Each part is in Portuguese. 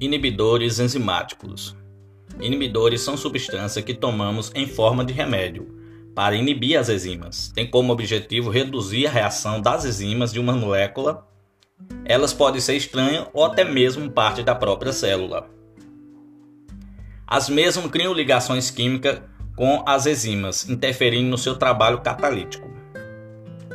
Inibidores enzimáticos. Inibidores são substâncias que tomamos em forma de remédio para inibir as enzimas. Tem como objetivo reduzir a reação das enzimas de uma molécula. Elas podem ser estranhas ou até mesmo parte da própria célula. As mesmas criam ligações químicas com as enzimas, interferindo no seu trabalho catalítico.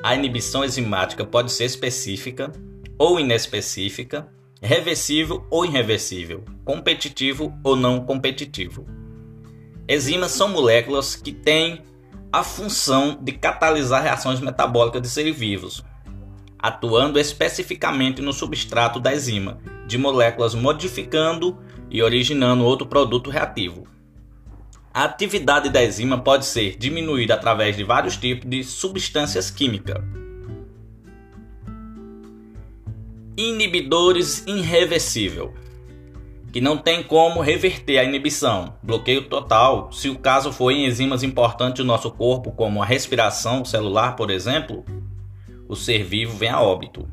A inibição enzimática pode ser específica ou inespecífica reversível ou irreversível, competitivo ou não competitivo. Enzimas são moléculas que têm a função de catalisar reações metabólicas de seres vivos, atuando especificamente no substrato da enzima, de moléculas modificando e originando outro produto reativo. A atividade da enzima pode ser diminuída através de vários tipos de substâncias químicas inibidores irreversível, que não tem como reverter a inibição, bloqueio total, se o caso for em enzimas importantes do nosso corpo, como a respiração celular, por exemplo, o ser vivo vem a óbito.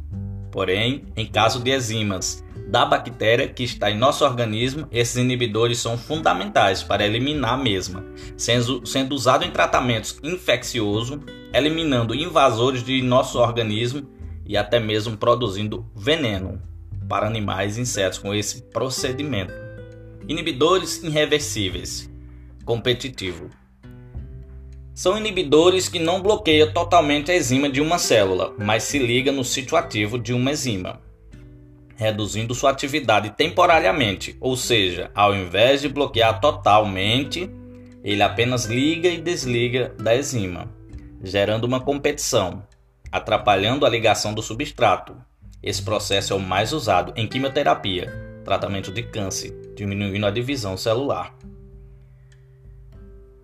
Porém, em caso de enzimas da bactéria que está em nosso organismo, esses inibidores são fundamentais para eliminar a mesma, sendo, sendo usado em tratamentos infecciosos, eliminando invasores de nosso organismo e até mesmo produzindo veneno para animais e insetos com esse procedimento. Inibidores irreversíveis. Competitivo. São inibidores que não bloqueiam totalmente a enzima de uma célula, mas se liga no sítio ativo de uma enzima, reduzindo sua atividade temporariamente, ou seja, ao invés de bloquear totalmente, ele apenas liga e desliga da enzima, gerando uma competição, atrapalhando a ligação do substrato. Esse processo é o mais usado em quimioterapia, tratamento de câncer, diminuindo a divisão celular.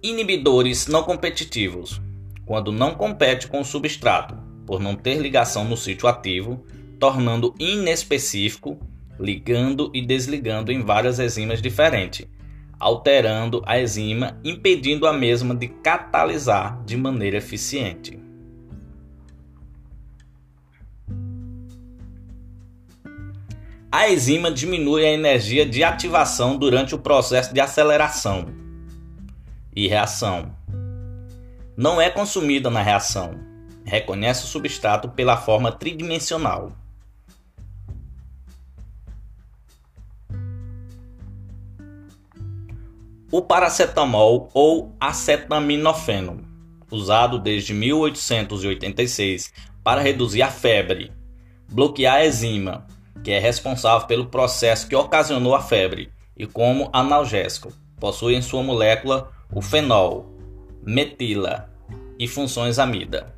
Inibidores não competitivos. Quando não compete com o substrato, por não ter ligação no sítio ativo, tornando inespecífico, ligando e desligando em várias enzimas diferentes, alterando a enzima, impedindo a mesma de catalisar de maneira eficiente. A enzima diminui a energia de ativação durante o processo de aceleração e reação. Não é consumida na reação. Reconhece o substrato pela forma tridimensional. O paracetamol ou acetaminofeno, usado desde 1886 para reduzir a febre, bloquear a enzima, que é responsável pelo processo que ocasionou a febre, e como analgésico, possui em sua molécula o fenol, metila e funções amida.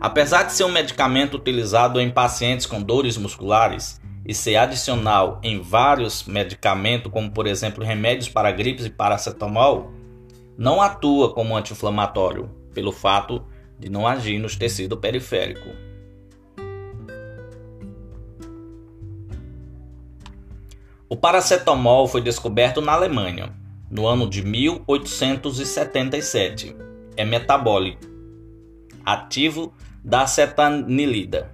Apesar de ser um medicamento utilizado em pacientes com dores musculares e ser adicional em vários medicamentos, como por exemplo remédios para gripes e paracetamol, não atua como anti-inflamatório, pelo fato de não agir nos tecidos periféricos. O paracetamol foi descoberto na Alemanha no ano de 1877. É metabólico, ativo da acetanilida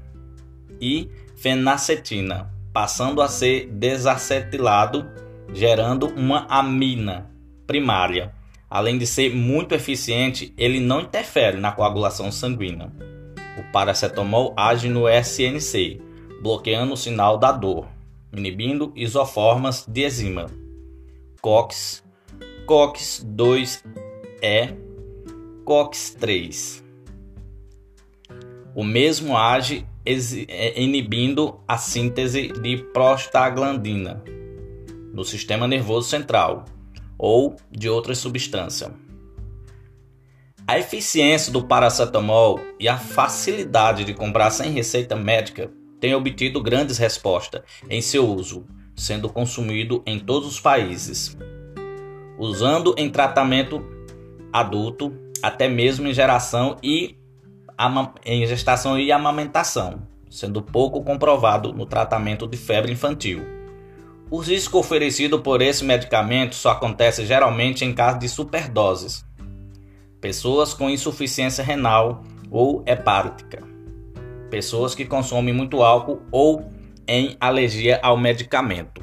e fenacetina, passando a ser desacetilado, gerando uma amina primária. Além de ser muito eficiente, ele não interfere na coagulação sanguínea. O paracetamol age no SNC, bloqueando o sinal da dor inibindo isoformas de enzima COX, COX-2E, COX-3. O mesmo age é, inibindo a síntese de prostaglandina no sistema nervoso central ou de outra substância. A eficiência do paracetamol e a facilidade de comprar sem receita médica tem obtido grandes respostas em seu uso, sendo consumido em todos os países, usando em tratamento adulto, até mesmo em geração e em gestação e amamentação, sendo pouco comprovado no tratamento de febre infantil. O risco oferecido por esse medicamento só acontece geralmente em caso de superdoses, pessoas com insuficiência renal ou hepática pessoas que consomem muito álcool ou em alergia ao medicamento.